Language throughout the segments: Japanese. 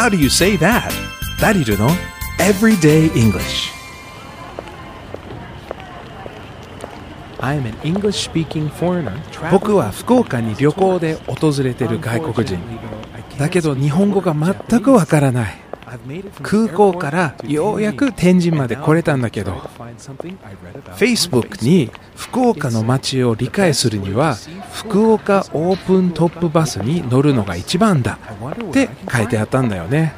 How do you say that? ダリルの Everyday English I'm an English speaking foreigner 僕は福岡に旅行で訪れてる外国人だけど日本語が全くわからない空港からようやく天神まで来れたんだけど Facebook に福岡の街を理解するには福岡オープントップバスに乗るのが一番だって書いてあったんだよね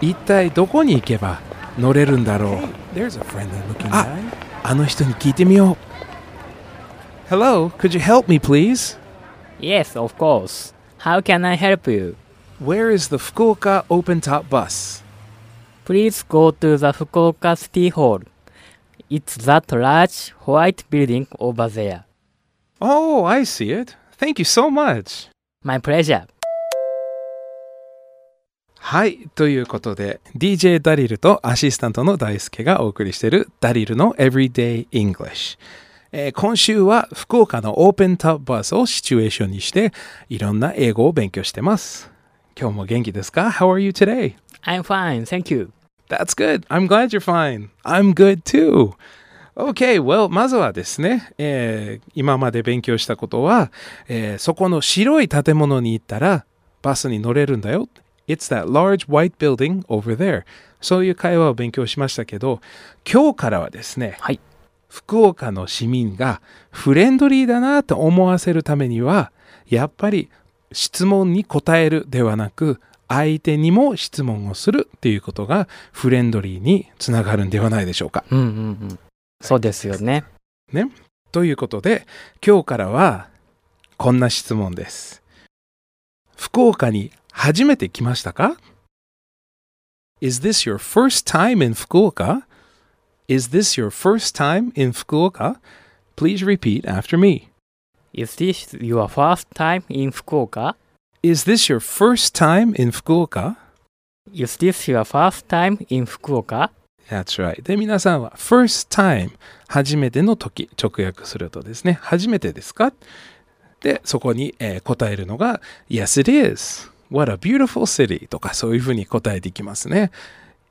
一体どこに行けば乗れるんだろうああの人に聞いてみよう Hello, could you help me please? Yes, of course. How can I help you? Where is the Fukuoka open top bus? Please go to the Fukuoka City Hall. It's that large white building over there. Oh, I see it. Thank you so much. My pleasure. はい。ということで、DJ ダリルとアシスタントの大輔がお送りしているダリルの Everyday English。えー今週は福岡のオープンタップバスをシチュエーションにして、いろんな英語を勉強してます。今日も元気ですか ?How are you today? I'm fine, thank you. That's good. I'm glad you're fine. I'm good too. Okay, well, まずはですね、えー今まで勉強したことは、えーそこの白い建物に行ったらバスに乗れるんだよ。It's that large white building over there. そういう会話を勉強しましたけど、今日からはですね、はい。福岡の市民がフレンドリーだなと思わせるためには、やっぱり質問に答えるではなく、相手にも質問をするっていうことがフレンドリーにつながるんではないでしょうか。うんうんうん。そうですよね。ね。ということで、今日からはこんな質問です。福岡に初めて来ましたか ?Is this your first time in Fukuoka? Is this your first time in Fukuoka? Please repeat after me. Is this your first time in Fukuoka? Is this your first time in Fukuoka? Is this your first time in Fukuoka? That's right. で、皆さんは first time 初めての時直訳するとですね、初めてですかで、そこに、えー答えるのが Yes, it is. What a beautiful city とかそういうふうに答えていきますね。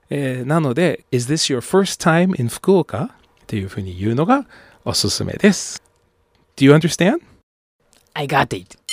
えーなので、Is this your first time in Fukuoka? っていうふうに言うのがおすすめです。Do you understand? I got it.